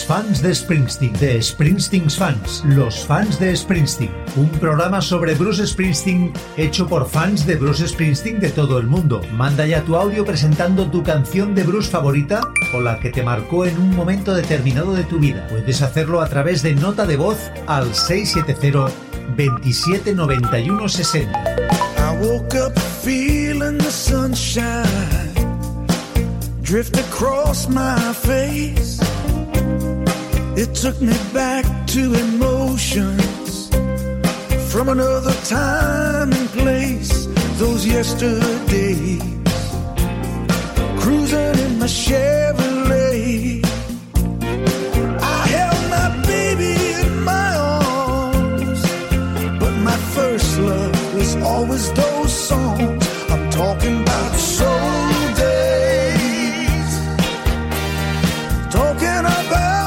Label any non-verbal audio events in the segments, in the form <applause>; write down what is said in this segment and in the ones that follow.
fans, de Springsteen, de Springsteen's fans, los fans de Springsteen. Un programa sobre Bruce Springsteen hecho por fans de Bruce Springsteen de todo el mundo. Manda ya tu audio presentando tu canción de Bruce favorita o la que te marcó en un momento determinado de tu vida. Puedes hacerlo a través de nota de voz al 670 27 91 60. I woke up feeling the sunshine drift across my face. It took me back to emotions from another time and place. Those yesterdays, cruising in my Chevrolet. I held my baby in my arms, but my first love was always those songs. I'm talking about soul days, talking about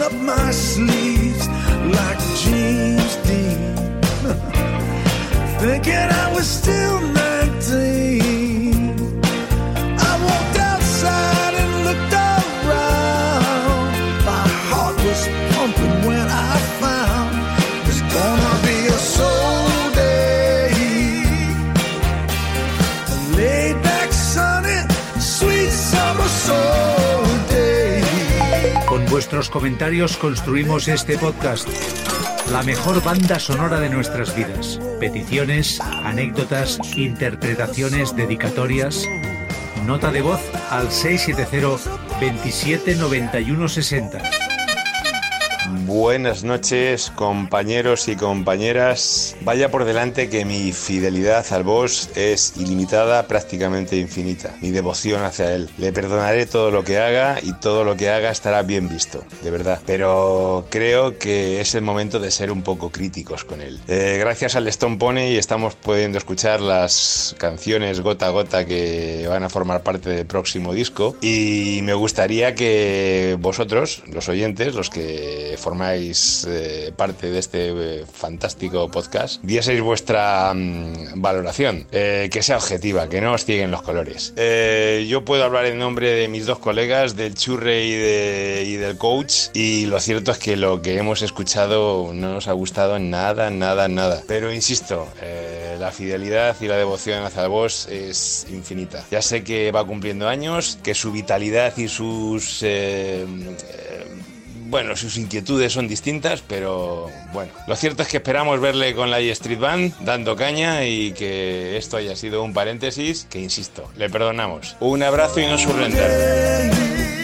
rolling up my sleeves like James Dean. <laughs> Thinking I was still vuestros comentarios construimos este podcast. La mejor banda sonora de nuestras vidas. Peticiones, anécdotas, interpretaciones, dedicatorias. Nota de voz al 670 27 91 60. Buenas noches, compañeros y compañeras. Vaya por delante que mi fidelidad al boss es ilimitada, prácticamente infinita. Mi devoción hacia él. Le perdonaré todo lo que haga y todo lo que haga estará bien visto, de verdad. Pero creo que es el momento de ser un poco críticos con él. Eh, gracias al Stone Pony estamos pudiendo escuchar las canciones gota a gota que van a formar parte del próximo disco y me gustaría que vosotros, los oyentes, los que formáis eh, parte de este eh, fantástico podcast, dieseis vuestra mm, valoración, eh, que sea objetiva, que no os cieguen los colores. Yo puedo hablar en nombre de mis dos colegas, del Churre y, de- y del coach, y lo cierto es que lo que hemos escuchado no nos ha gustado nada, nada, nada. Pero insisto, la fidelidad y la devoción hacia boss es infinita. Ya sé que va cumpliendo años, que su vitalidad y sus... bueno, sus inquietudes son distintas, pero bueno. Lo cierto es que esperamos verle con la Street Band dando caña y que esto haya sido un paréntesis que, insisto, le perdonamos. Un abrazo y no surrender.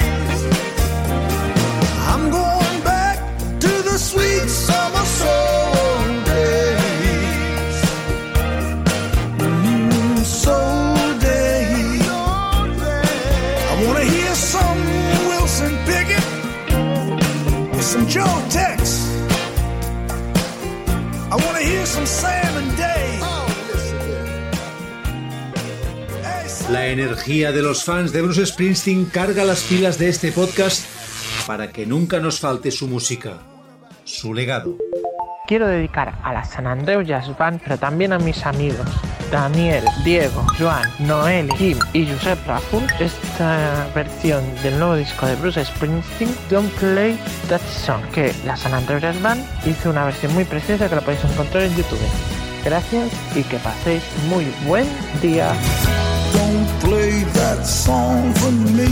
La energía de los fans de Bruce Springsteen carga las pilas de este podcast para que nunca nos falte su música, su legado. Quiero dedicar a la San Andreu Jazz Band, pero también a mis amigos Daniel, Diego, Joan, Noel, Kim y Josep Raful esta versión del nuevo disco de Bruce Springsteen, Don't Play That Song, que la San Andreu Jazz Band hizo una versión muy preciosa que la podéis encontrar en YouTube. Gracias y que paséis muy buen día. don't play that song for me.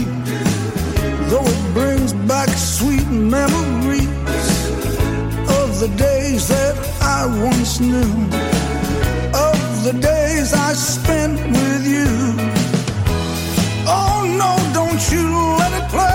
Though it brings back sweet memories of the days that I once knew, the days I spent with you. Oh no, don't you let it play.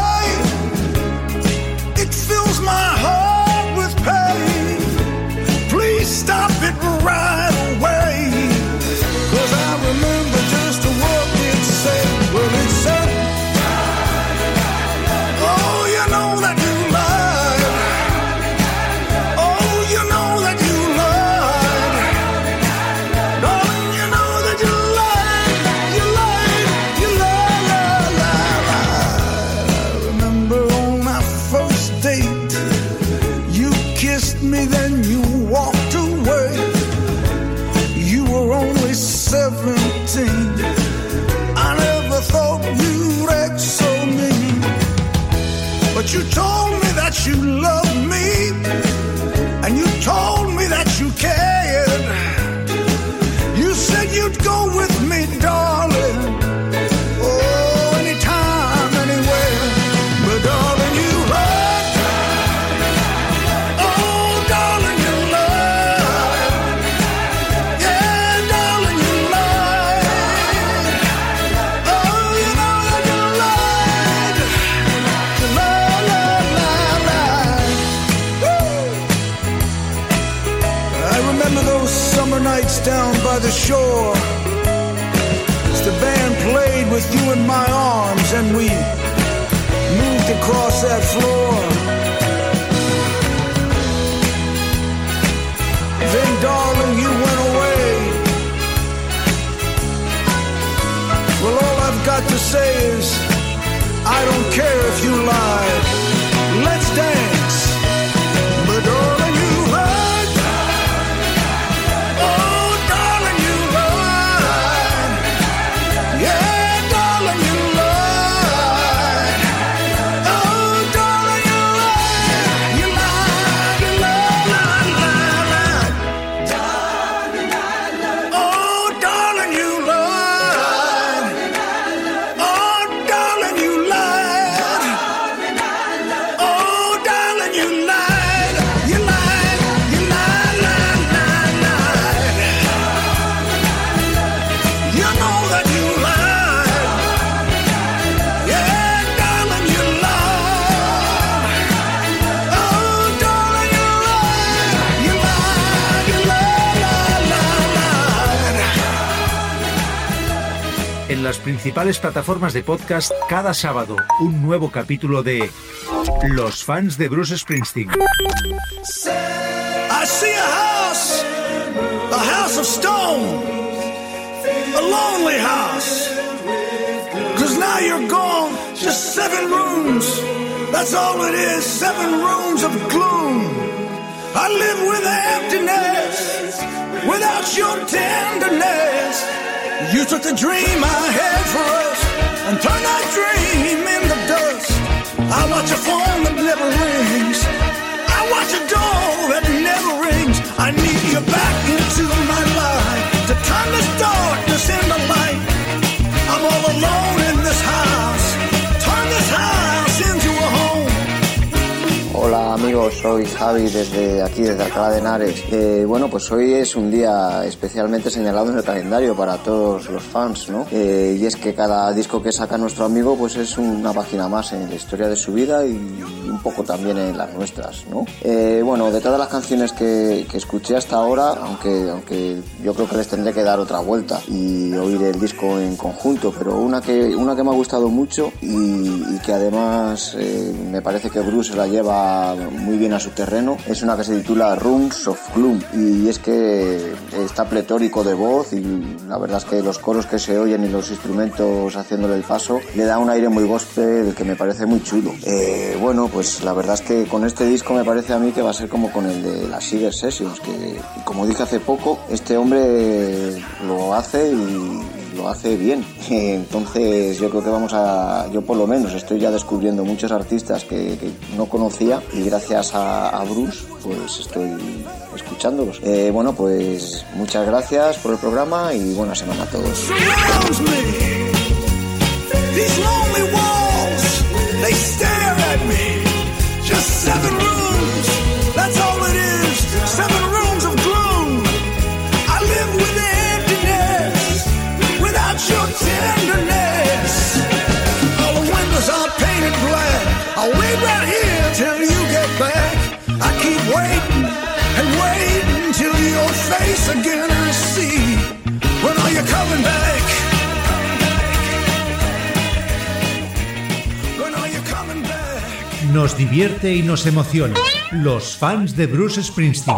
The shore. As the band played with you in my arms and we moved across that floor. Then, darling, you went away. Well, all I've got to say is, I don't care if you lied. Principales plataformas de podcast, cada sábado, un nuevo capítulo de Los fans de Bruce Springsteen. I see a house, a house of stone, a lonely house. Cause now you're gone, just seven rooms. That's all it is, seven rooms of gloom. I live with emptiness, without your tenderness. You took the dream I had for us and turned that dream into dust. I watch a phone that never rings. I watch a door that never rings. I need you back into my life to turn this darkness into light. Amigos, soy Javi desde aquí, desde Alcalá de Henares. Eh, bueno, pues hoy es un día especialmente señalado en el calendario para todos los fans, ¿no? Eh, y es que cada disco que saca nuestro amigo pues es una página más en la historia de su vida y un poco también en las nuestras, ¿no? Eh, bueno, de todas las canciones que, que escuché hasta ahora, aunque, aunque yo creo que les tendré que dar otra vuelta y oír el disco en conjunto, pero una que, una que me ha gustado mucho y, y que además eh, me parece que Bruce la lleva muy bien a su terreno es una que se titula Rooms of Gloom y es que está pletórico de voz y la verdad es que los coros que se oyen y los instrumentos haciéndole el paso le da un aire muy gospel que me parece muy chulo. Eh, bueno, pues la verdad es que con este disco me parece a mí que va a ser como con el de las Seeder Sessions, que como dije hace poco, este hombre lo hace y lo hace bien. <laughs> Entonces yo creo que vamos a, yo por lo menos estoy ya descubriendo muchos artistas que, no conocía y gracias a, a, Bruce pues estoy escuchándolos. Eh, bueno, pues muchas gracias por el programa y buena semana a todos. Nos divierte y nos emociona. Los fans de Bruce Springsteen.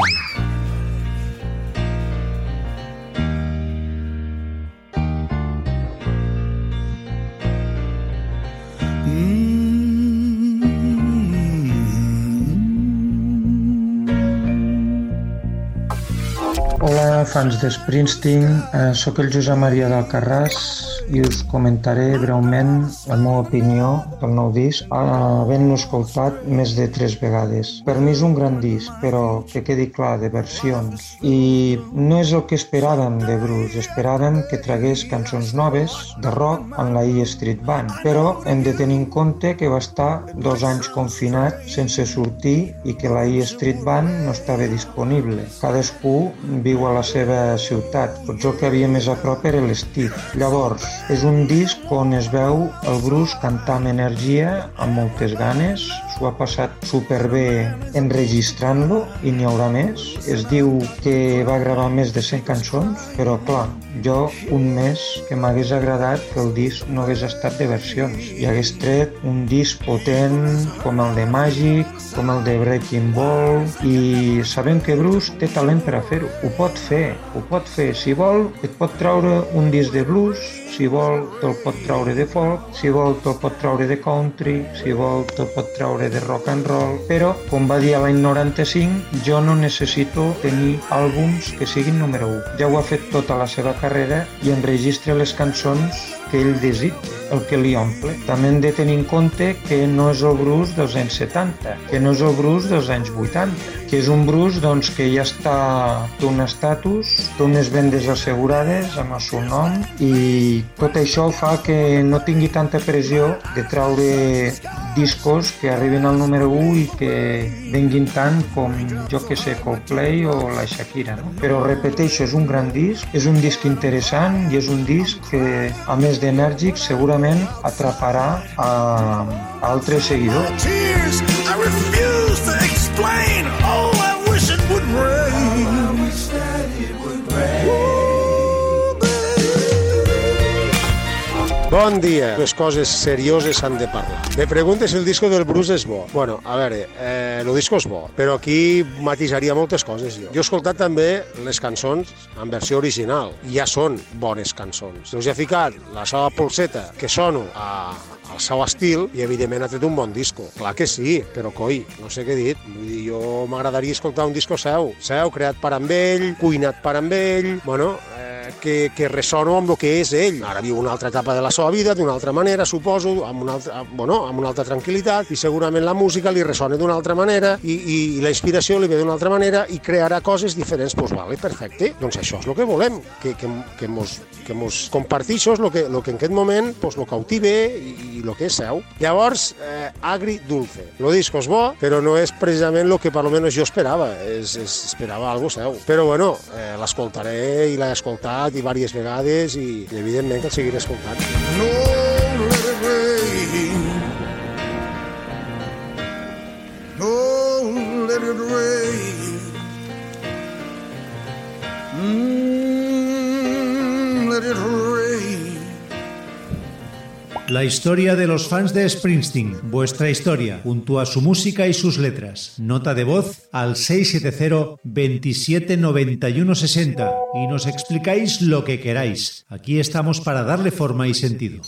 Fans de Springsteen. Eh, soc el Josep Maria d'Alcarràs i us comentaré breument la meva opinió del nou disc, havent-lo escoltat més de tres vegades. Per mi és un gran disc, però que quedi clar, de versions. I no és el que esperàvem de Bruce. Esperàvem que tragués cançons noves de rock en la E Street Band, però hem de tenir en compte que va estar dos anys confinat sense sortir i que la E Street Band no estava disponible. Cadascú viu a la seva ciutat. Potser el que havia més a prop era l'Steve. Llavors, és un disc on es veu el Bruce cantar amb energia, amb moltes ganes, s'ho ha passat superbé enregistrant-lo i n'hi haurà més. Es diu que va gravar més de 100 cançons, però clar, jo un mes que m'hagués agradat que el disc no hagués estat de versions i hagués tret un disc potent com el de Magic, com el de Breaking Ball i sabem que Bruce té talent per a fer-ho. Ho pot fer, ho pot fer. Si vol, et pot traure un disc de blues, si vol te'l pot traure de folk, si vol te'l pot traure de country, si vol te'l pot traure de rock and roll, però, com va dir l'any 95, jo no necessito tenir àlbums que siguin número 1. Ja ho ha fet tota la seva carrera i enregistra les cançons que ell desitja, el que li omple. També hem de tenir en compte que no és el Bruce dels anys 70, que no és el Bruce dels anys 80, que és un Bruce doncs, que ja està, té un estatus, té unes vendes assegurades amb el seu nom i tot això fa que no tingui tanta pressió de traure discos que arriben al número 1 i que venguin tant com, jo que sé, Coldplay o la Shakira. No? Però repeteixo, és un gran disc, és un disc interessant i és un disc que, a més d'enèrgic, segurament atraparà a, a altres seguidors. I refuse to explain. Bon dia. Les coses serioses s'han de parlar. Me preguntes si el disco del Bruce és bo. Bueno, a veure, eh, el disco és bo, però aquí matisaria moltes coses jo. Jo he escoltat també les cançons en versió original. Ja són bones cançons. us he ficat la seva polseta, que sono a, al seu estil i evidentment ha tret un bon disco. Clar que sí, però coi, no sé què he dit. Vull dir, jo m'agradaria escoltar un disco seu, seu, creat per amb ell, cuinat per amb ell, bueno, eh, que, que ressono amb el que és ell. Ara viu una altra etapa de la seva vida, d'una altra manera, suposo, amb una altra, bueno, amb una altra tranquil·litat, i segurament la música li ressona d'una altra manera, i, i, i la inspiració li ve d'una altra manera, i crearà coses diferents. Doncs pues vale, perfecte. Doncs això és el que volem, que, que, que, mos, que mos comparteixos el que, lo que en aquest moment pues, lo cautive i, i el que és seu. Llavors, eh, agri dulce. Lo disco és bo, però no és precisament el que per almenys jo esperava. És, és, esperava algo seu. Però bueno, eh, l'escoltaré i l'he escoltat i diverses vegades i, i evidentment que el seguiré escoltant. No, let it rain. No, let it rain. La historia de los fans de Springsteen, vuestra historia, junto a su música y sus letras. Nota de voz al 670 27 91 60 y nos explicáis lo que queráis. Aquí estamos para darle forma y sentido.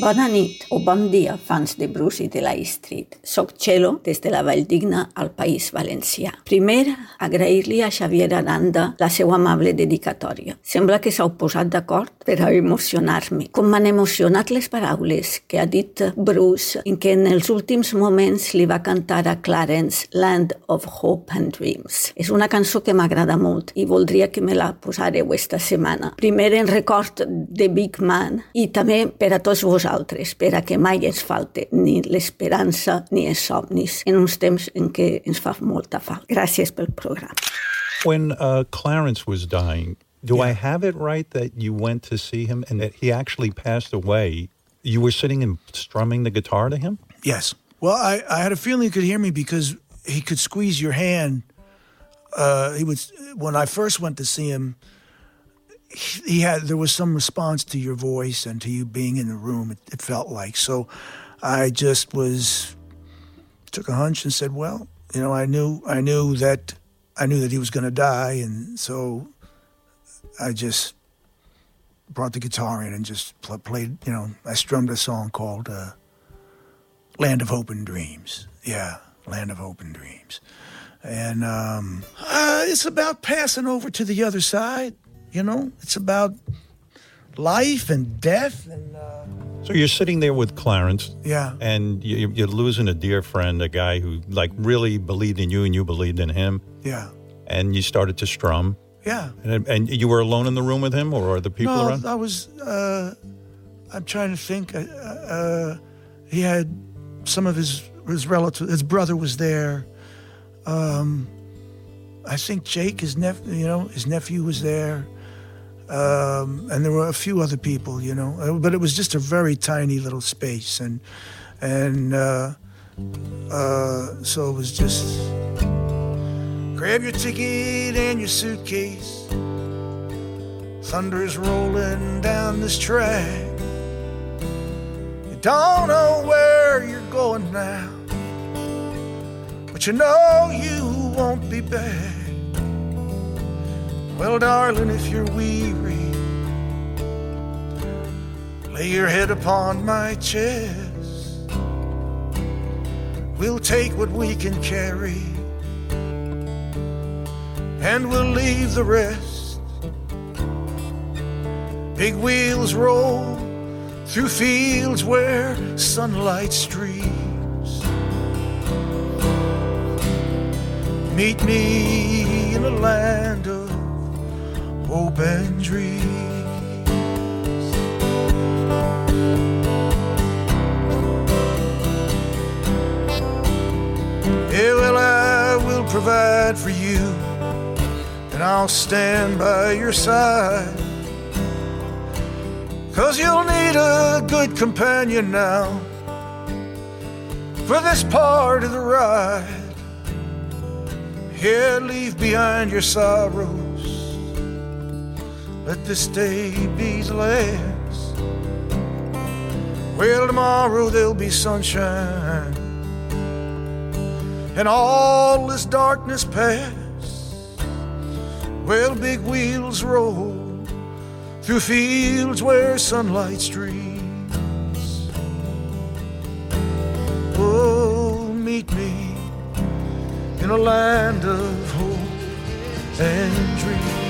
Bona nit o bon dia, fans de Bruce i de la Street. Soc Txelo, des de la Valldigna, al País Valencià. Primer, agrair-li a Xavier Aranda la seva amable dedicatòria. Sembla que s'ha posat d'acord per a emocionar-me. Com m'han emocionat les paraules que ha dit Bruce en què en els últims moments li va cantar a Clarence Land of Hope and Dreams. És una cançó que m'agrada molt i voldria que me la posareu esta setmana. Primer en record de Big Man i també per a tots vos vosaltres per a que mai ens falte ni l'esperança ni els somnis en uns temps en què ens fa molta falta. Gràcies pel programa. When uh, Clarence was dying, do yeah. I have it right that you went to see him and that he actually passed away? You were sitting and strumming the guitar to him? Yes. Well, I, I had a feeling he could hear me because he could squeeze your hand. Uh, he would when I first went to see him he had there was some response to your voice and to you being in the room. It, it felt like so. I just was took a hunch and said, "Well, you know, I knew I knew that I knew that he was going to die, and so I just brought the guitar in and just pl- played. You know, I strummed a song called uh, "Land of Hope and Dreams." Yeah, "Land of Hope and Dreams," and um, uh, it's about passing over to the other side. You know, it's about life and death, and uh, So you're sitting there with Clarence. Yeah. And you, you're losing a dear friend, a guy who like really believed in you and you believed in him. yeah, And you started to strum. yeah. And, and you were alone in the room with him, or are the people no, around? I was. Uh, I'm trying to think. Uh, uh, he had some of his his relatives. His brother was there. Um, I think Jake, his nephew, you know, his nephew was there, um, and there were a few other people, you know. Uh, But it was just a very tiny little space, and and uh, uh, so it was just grab your ticket and your suitcase. Thunder's rolling down this track. You don't know where you're going now, but you know you won't be back. Well, darling, if you're weary, lay your head upon my chest. We'll take what we can carry, and we'll leave the rest. Big wheels roll through fields where sunlight streams. Meet me in a land of hope and dreams. Yeah, well, I will provide for you, and I'll stand by your side. Cause you'll need a good companion now for this part of the ride. Yeah, leave behind your sorrows. Let this day be the last. Well, tomorrow there'll be sunshine and all this darkness pass. Well, big wheels roll through fields where sunlight streams. Oh, meet me in a land of hope and dreams.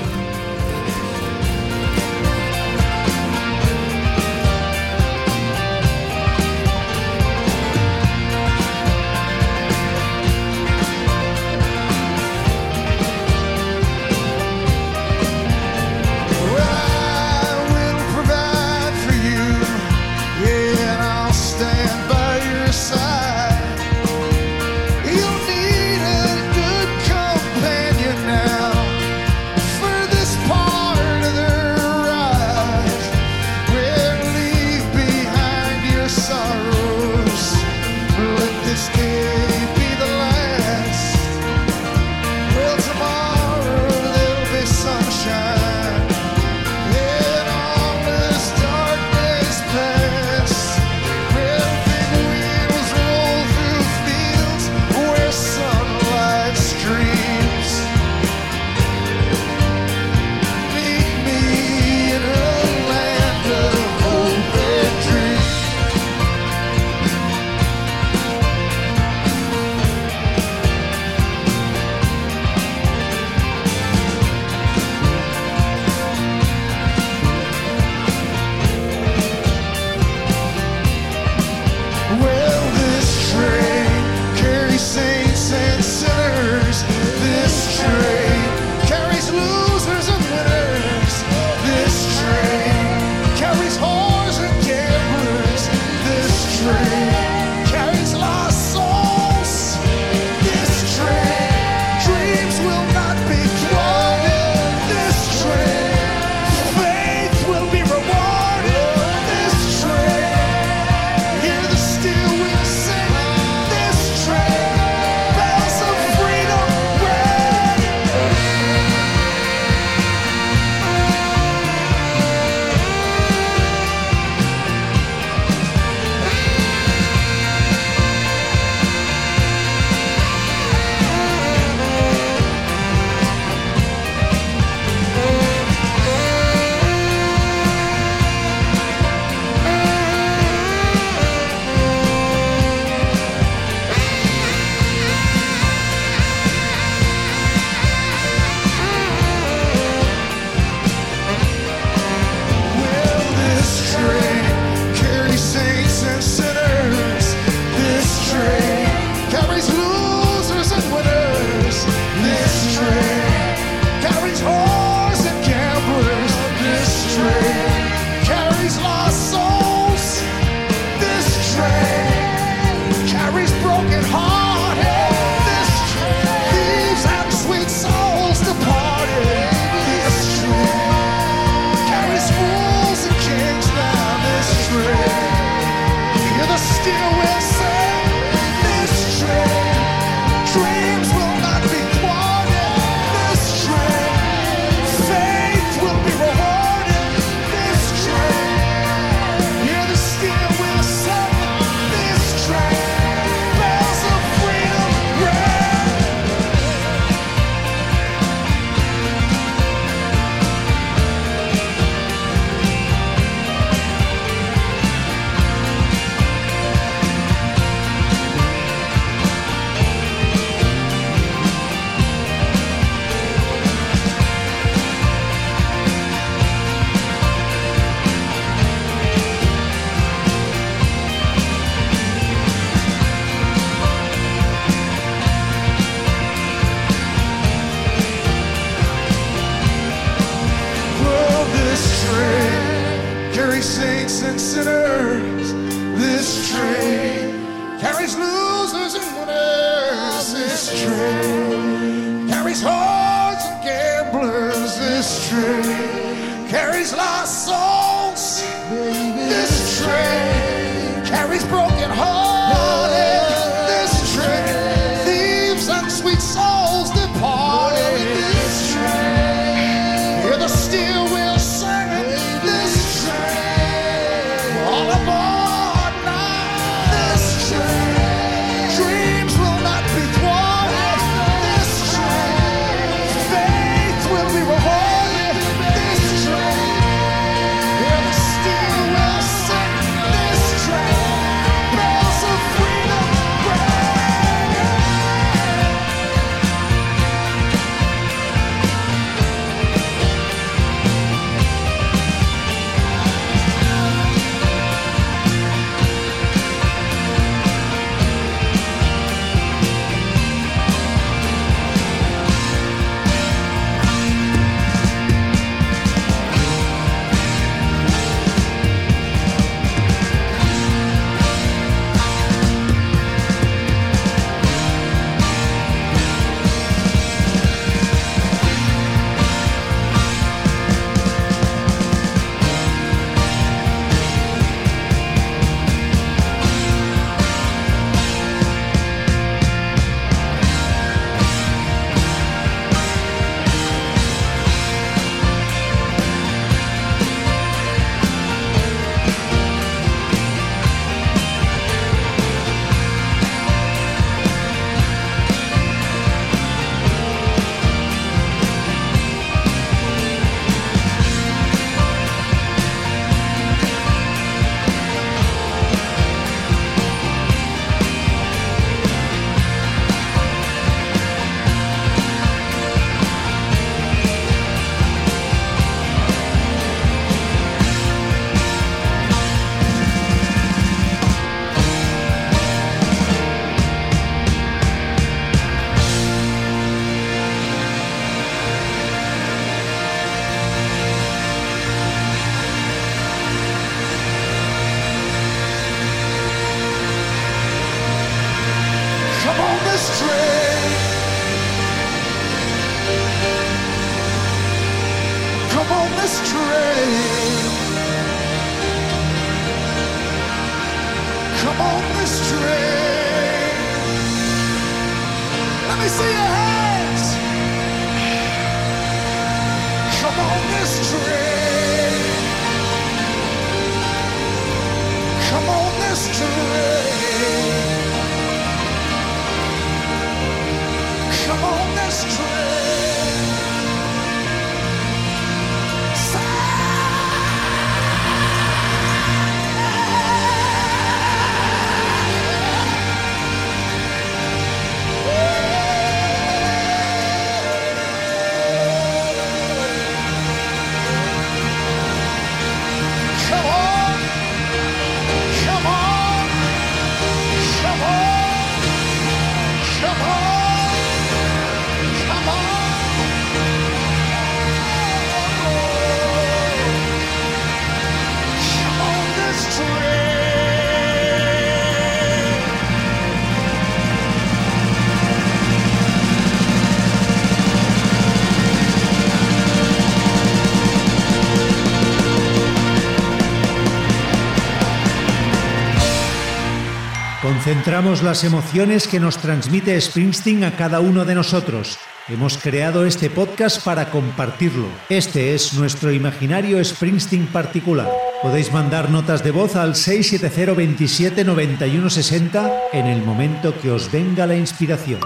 Concentramos las emociones que nos transmite Springsteen a cada uno de nosotros. Hemos creado este podcast para compartirlo. Este es nuestro imaginario Springsteen particular. Podéis mandar notas de voz al 670 27 91 60 en el momento que os venga la inspiración.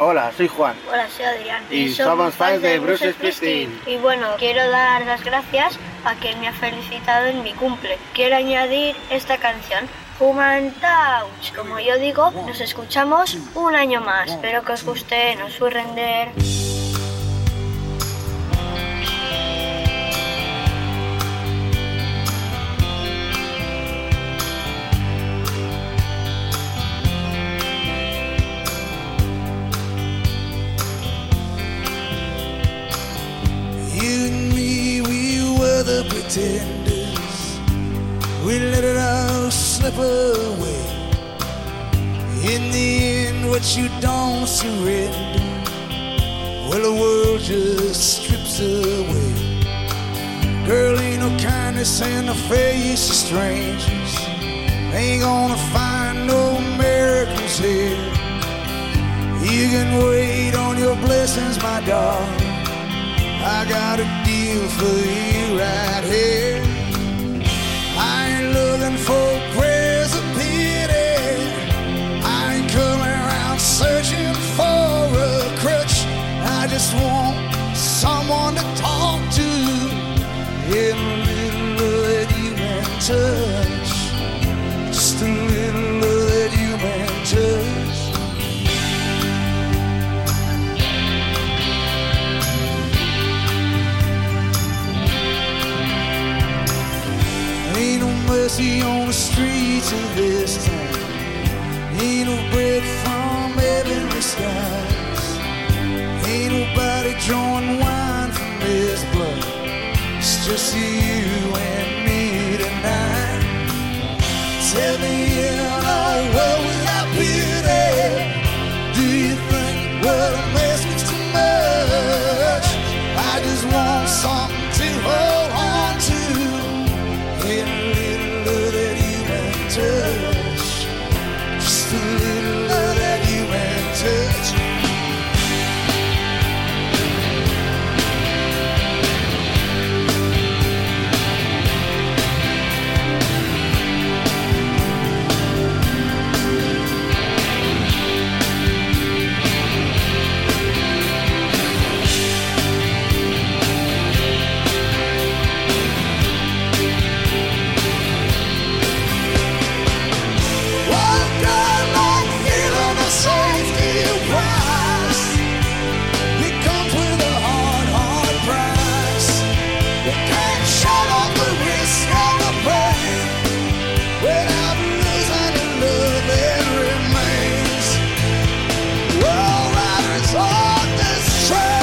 Hola, soy Juan. Hola, soy Adrián. Y somos fans de Bruce Springsteen. Y bueno, quiero dar las gracias a quien me ha felicitado en mi cumple. Quiero añadir esta canción, Human Touch. Como yo digo, nos escuchamos un año más. Espero que os guste, no os render. In the end, what you don't surrender, well, the world just strips away. Girl, ain't no kindness in the face of strangers. Ain't gonna find no miracles here. You can wait on your blessings, my darling. I got a deal for you right here. touch, just a little love that human touch. Ain't no mercy on the streets of this town. Ain't no bread from heavenly skies. Ain't nobody drawing wine from his blood. It's just you. this train.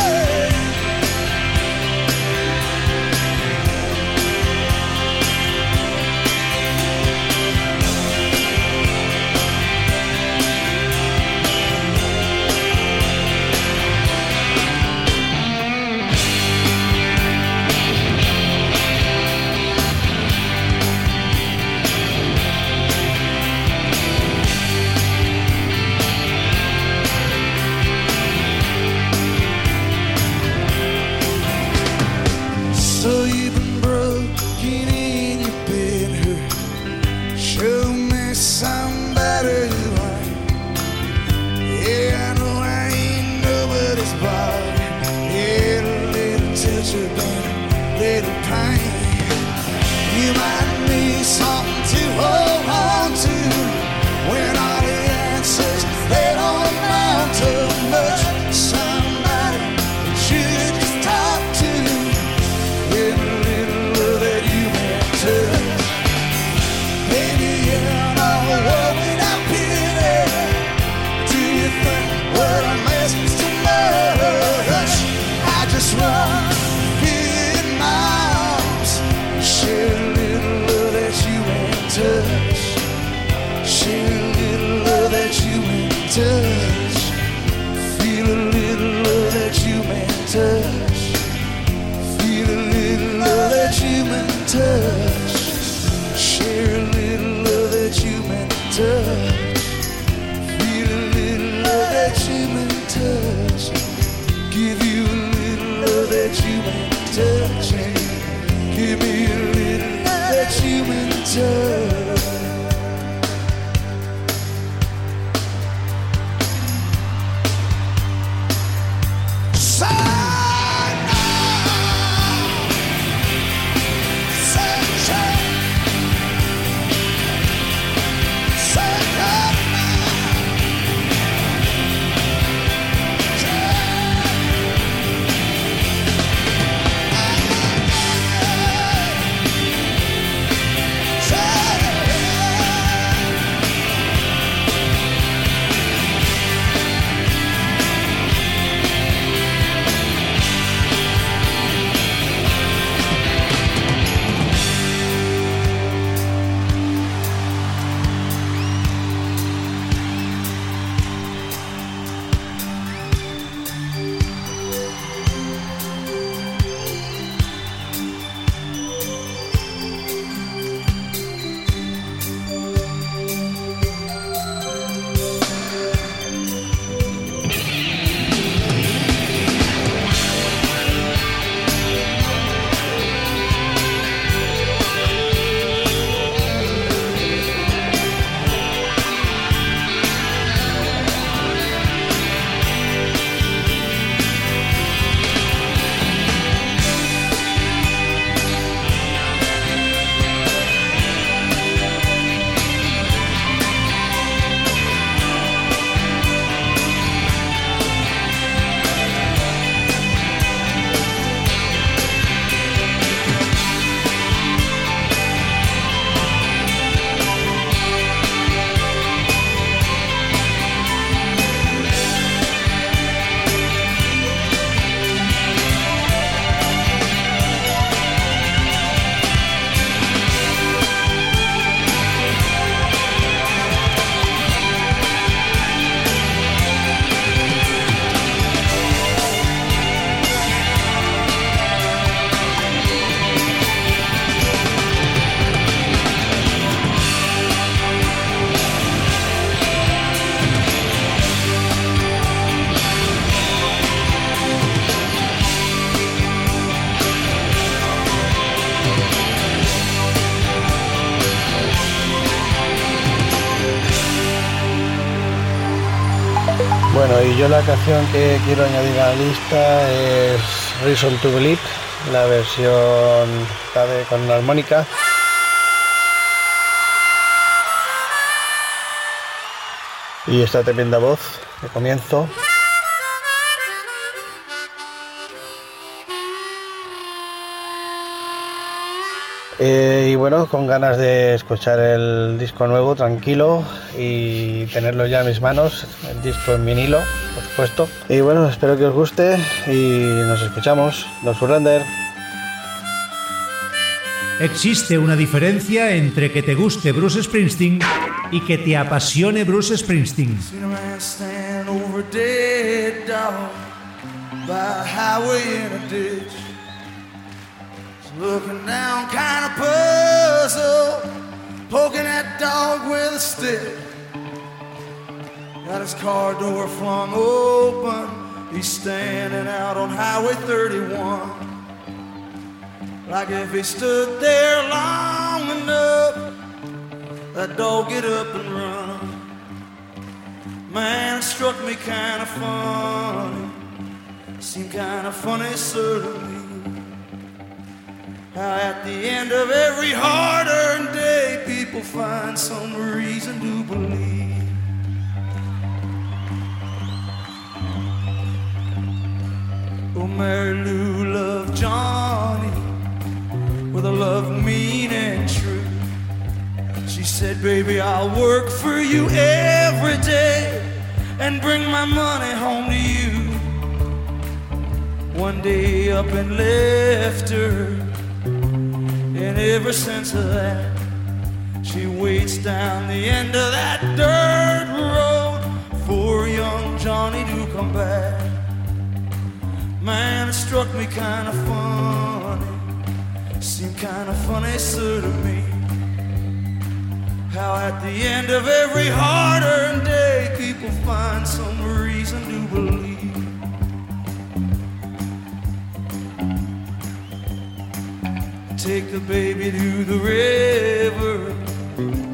Yo la canción que quiero añadir a la lista es Reason to Believe, la versión de- con una armónica. Y esta tremenda voz de comienzo. Eh, y bueno, con ganas de escuchar el disco nuevo, tranquilo, y tenerlo ya en mis manos, el disco en vinilo, por supuesto. Y bueno, espero que os guste y nos escuchamos. No surrender. Existe una diferencia entre que te guste Bruce Springsteen y que te apasione Bruce Springsteen. Looking down, kind of puzzled, poking that dog with a stick. Got his car door flung open. He's standing out on Highway 31. Like if he stood there long enough, that dog get up and run. Man, it struck me kind of funny. Seemed kind of funny, certainly. How at the end of every hard earned day, people find some reason to believe. Oh, Mary Lou loved Johnny with a love mean and true. She said, Baby, I'll work for you every day and bring my money home to you. One day up and left her, and ever since that, she waits down the end of that dirt road for young Johnny to come back. Man, it struck me kind of funny, seemed kind of funny, sir, to me. How at the end of every hard earned day, people find some reason to believe. Take the baby to the river,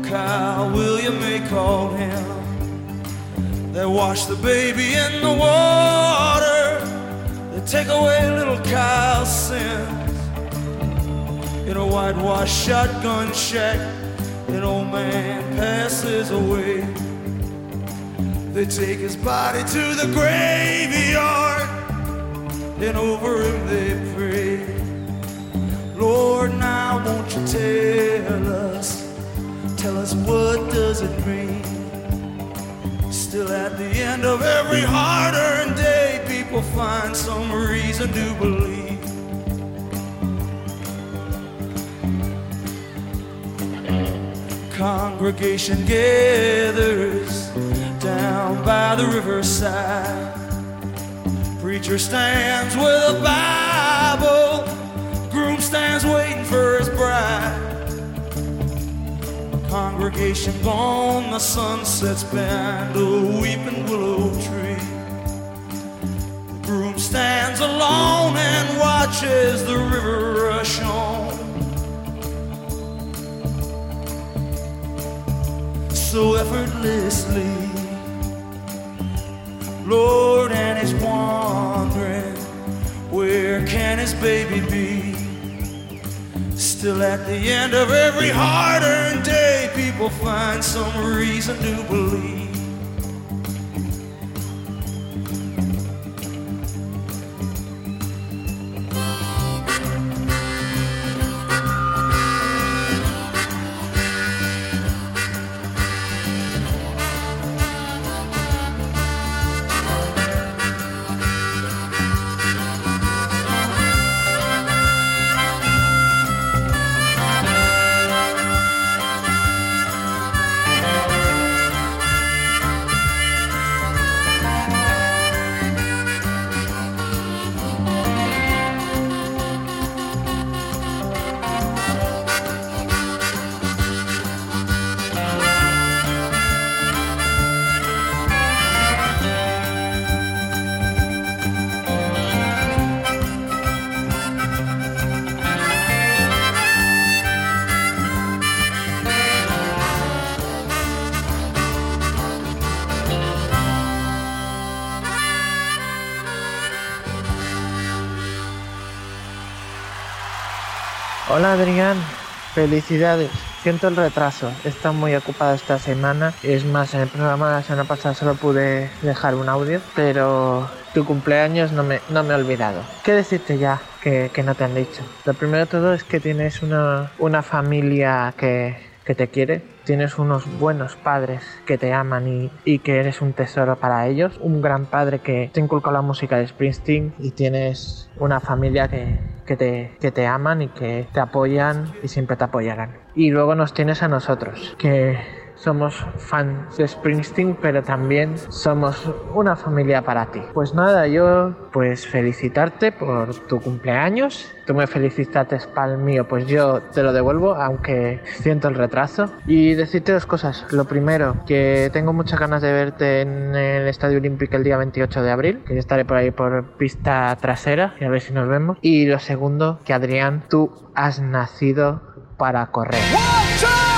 Kyle William they called him. They wash the baby in the water, they take away little Kyle's sins. In a whitewashed shotgun shack, an old man passes away. They take his body to the graveyard, and over him they pray. Lord, now won't you tell us, tell us what does it mean? Still at the end of every hard-earned day, people find some reason to believe. Congregation gathers down by the riverside. Preacher stands with a Bible. Congregation gone, the sun sets behind a weeping willow tree. The groom stands alone and watches the river rush on. So effortlessly, Lord, and he's wondering where can his baby be? Still at the end of every hard-earned day, people find some reason to believe. Adrián, felicidades. Siento el retraso, estado muy ocupado esta semana. Es más, en el programa de la semana pasada solo pude dejar un audio, pero tu cumpleaños no me, no me he olvidado. ¿Qué decirte ya que, que no te han dicho? Lo primero de todo es que tienes una, una familia que, que te quiere, tienes unos buenos padres que te aman y, que eres un tesoro para ellos, un gran padre que te inculcó la música de Springsteen y tienes una familia que, que, te, que te aman y que te apoyan y siempre te apoyarán. Y luego nos tienes a nosotros, que somos fans de Springsteen, pero también somos una familia para ti. Pues nada, yo pues felicitarte por tu cumpleaños. Tú me felicitaste para el mío, pues yo te lo devuelvo, aunque siento el retraso. Y decirte dos cosas. Lo primero, que tengo muchas ganas de verte en el Estadio Olímpico el día 28 de abril, que yo estaré por ahí por pista trasera y a ver si nos vemos. Y lo segundo, que Adrián, tú has nacido para correr. the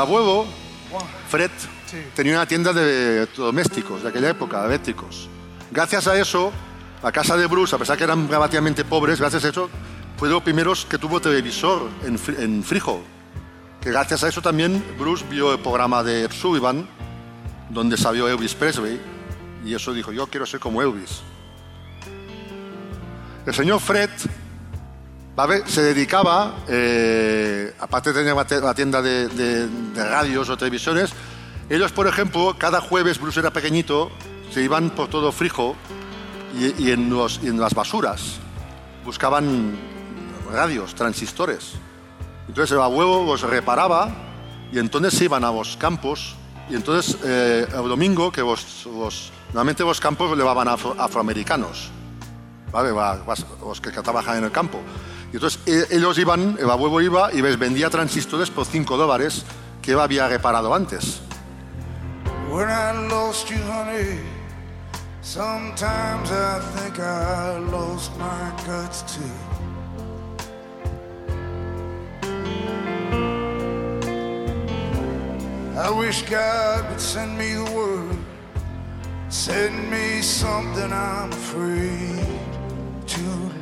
El abuelo, Fred, tenía una tienda de domésticos de aquella época, de eléctricos. Gracias a eso, la casa de Bruce, a pesar que eran relativamente pobres, gracias a eso, fue de los primeros que tuvo televisor en, en Frijol. Que gracias a eso también Bruce vio el programa de Sullivan, donde salió Elvis Presley, y eso dijo, yo quiero ser como Elvis. El señor Fred se dedicaba, eh, aparte de tener la tienda de, radios o televisiones, ellos, por ejemplo, cada jueves, Bruce era pequeñito, se iban por todo Frijo y, y en, las basuras buscaban radios, transistores. Entonces el abuelo los reparaba y entonces se iban a los campos y entonces eh, el domingo, que los, los- normalmente los campos llevaban afro- afroamericanos, ¿vale? Los que trabajan en el campo. Y entonces e- ellos iban, el abuelo iba y les vendía transistores por 5 dólares que él había reparado antes. When I lost you, honey, sometimes I think I lost my guts too. I wish God would send me the word, send me something I'm afraid to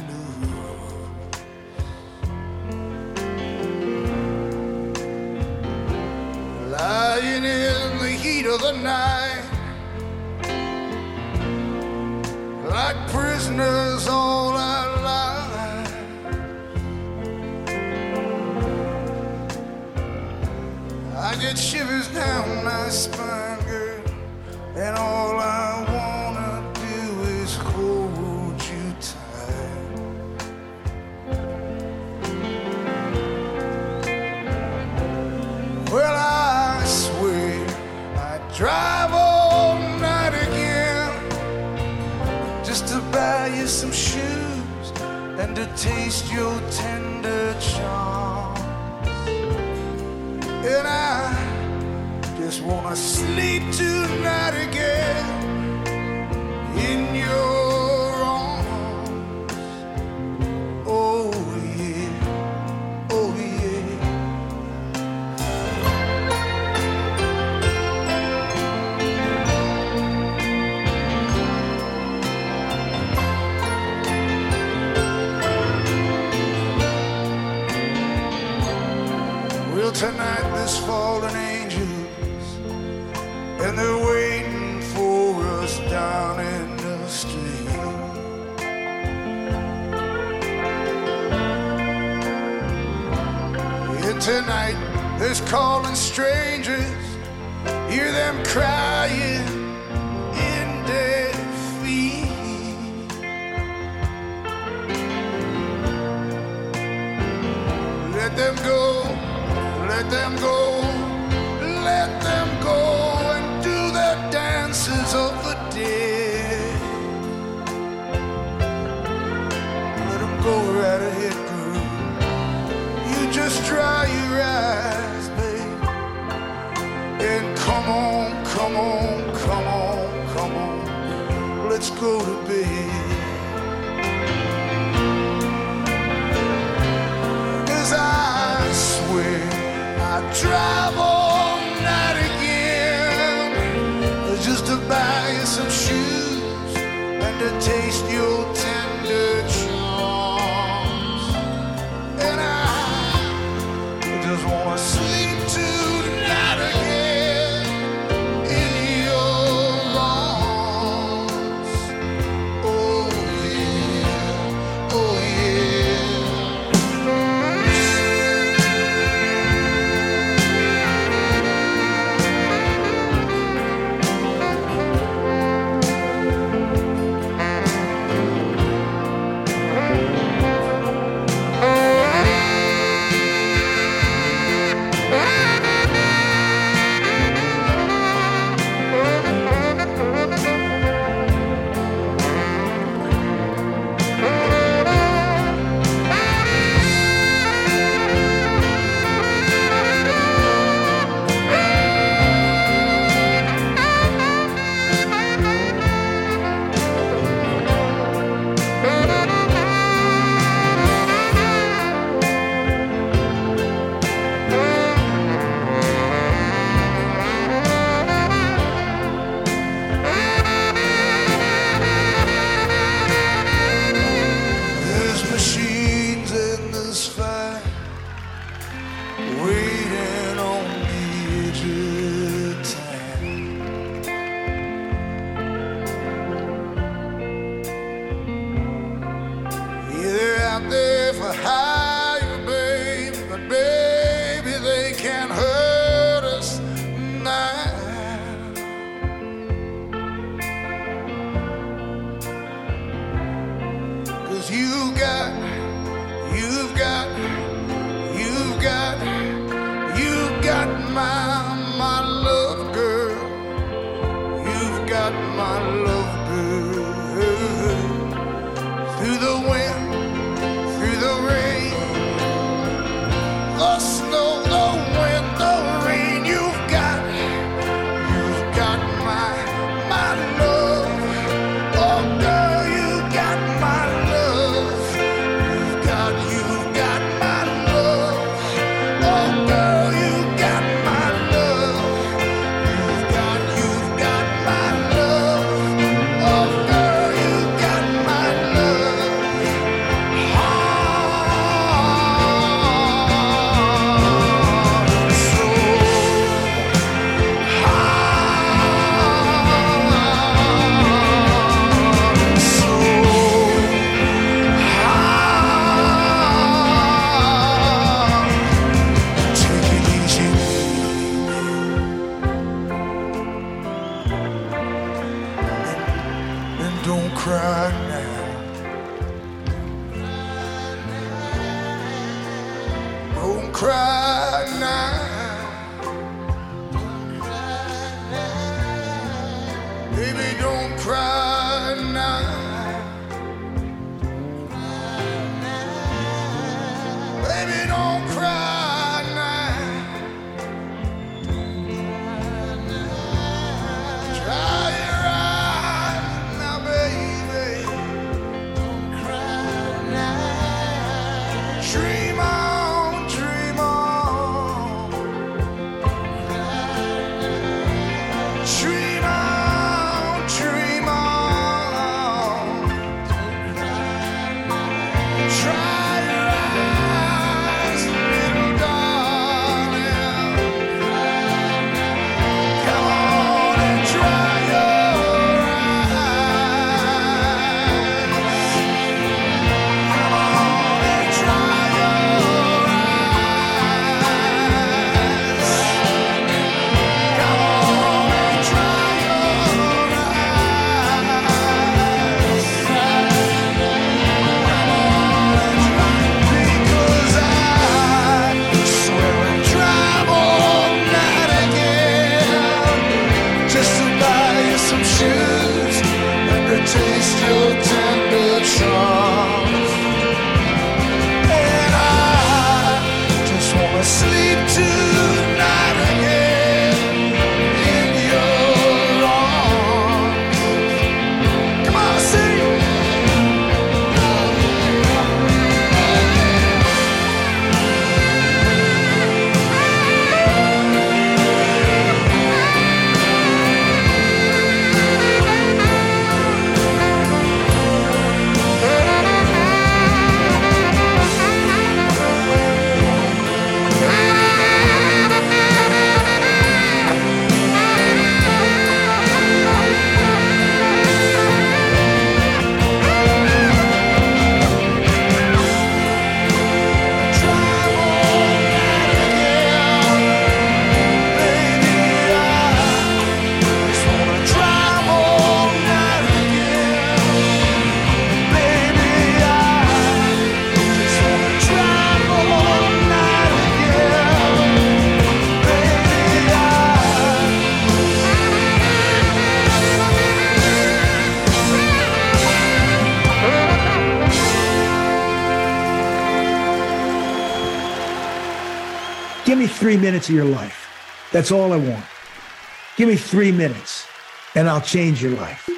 the night, like prisoners all our lives. I get shivers down my spine, girl, and all I to taste your tender charm. And I just wanna sleep tonight again there's calling strangers, hear them crying in defeat. Let them go, let them go, let them go and do the dances of the dead. Let them go right ahead, go to bed. Cause I swear I drive all night again just to buy you some shoes and to taste your there for high. Minutes of your life. That's all I want. Give me three minutes, and I'll change your life.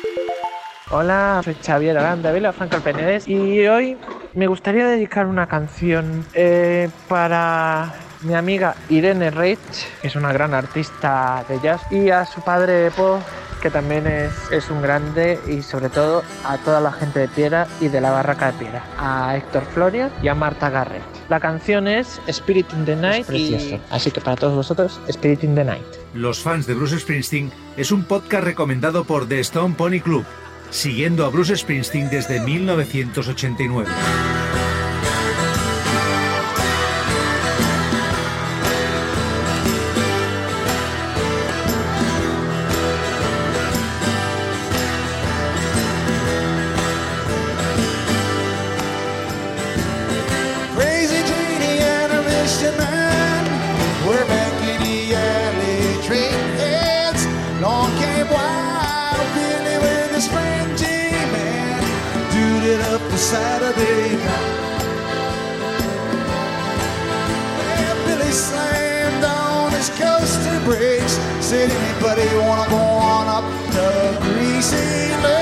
Hola, soy Xavier Aranda Vila, Franco Penedés, y hoy me gustaría dedicar una canción eh, para mi amiga Irene Reich, que es una gran artista de jazz, y a su padre Paul, que también es, es un grande, y sobre todo a toda la gente de Piedra y de la Barraca de Piedra, a Héctor Florian y a Marta Garrett. La canción es Spirit in the Night, precioso. y- así que para todos vosotros, Spirit in the Night. Los fans de Bruce Springsteen es un podcast recomendado por The Stone Pony Club, siguiendo a Bruce Springsteen desde 1989. Anybody wanna go on up the greasy lake?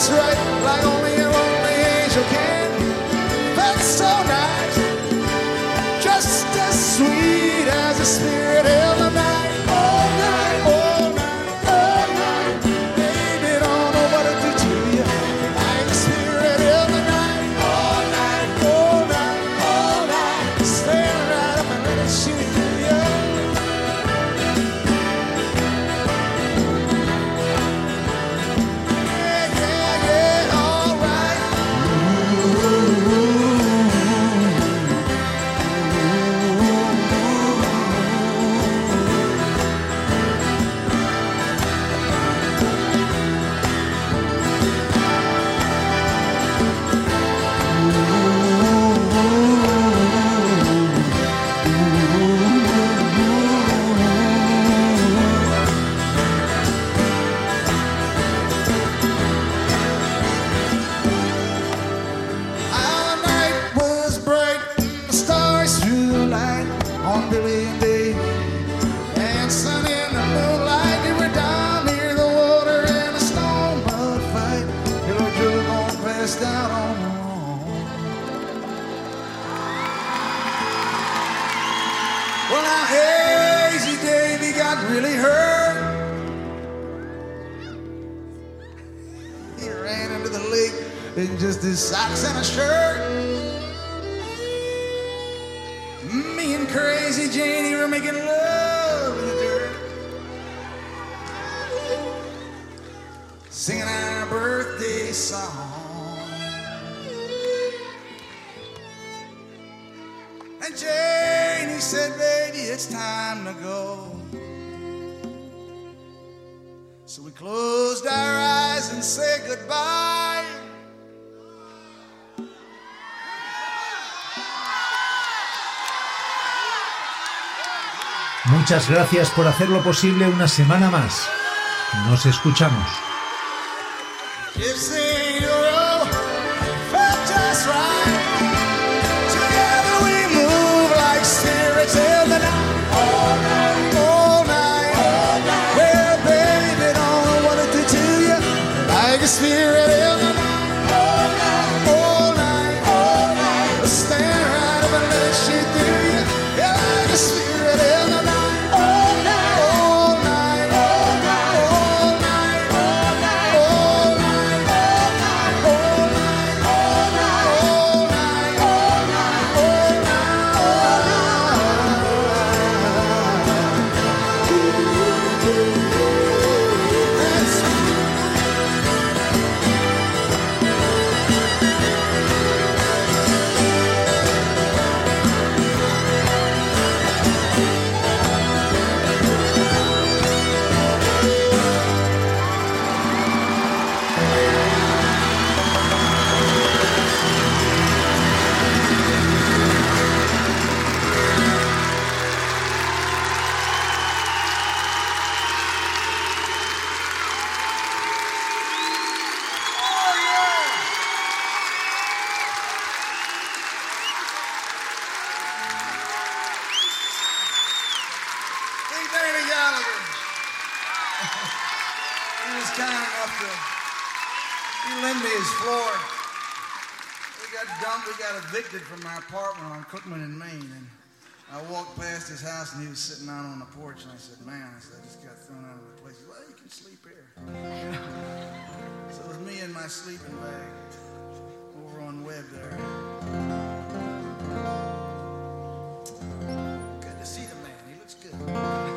just right, like only a lonely angel can. Felt so nice, just as sweet as a spirit. Muchas gracias por hacerlo posible una semana más. Nos escuchamos. Cookman in Main, and I walked past his house, and he was sitting out on the porch, and I said, man, I, said, I just got thrown out of the place. Well, you can sleep here. <laughs> so it was me and my sleeping bag over on Webb there. Good to see the man. He looks good.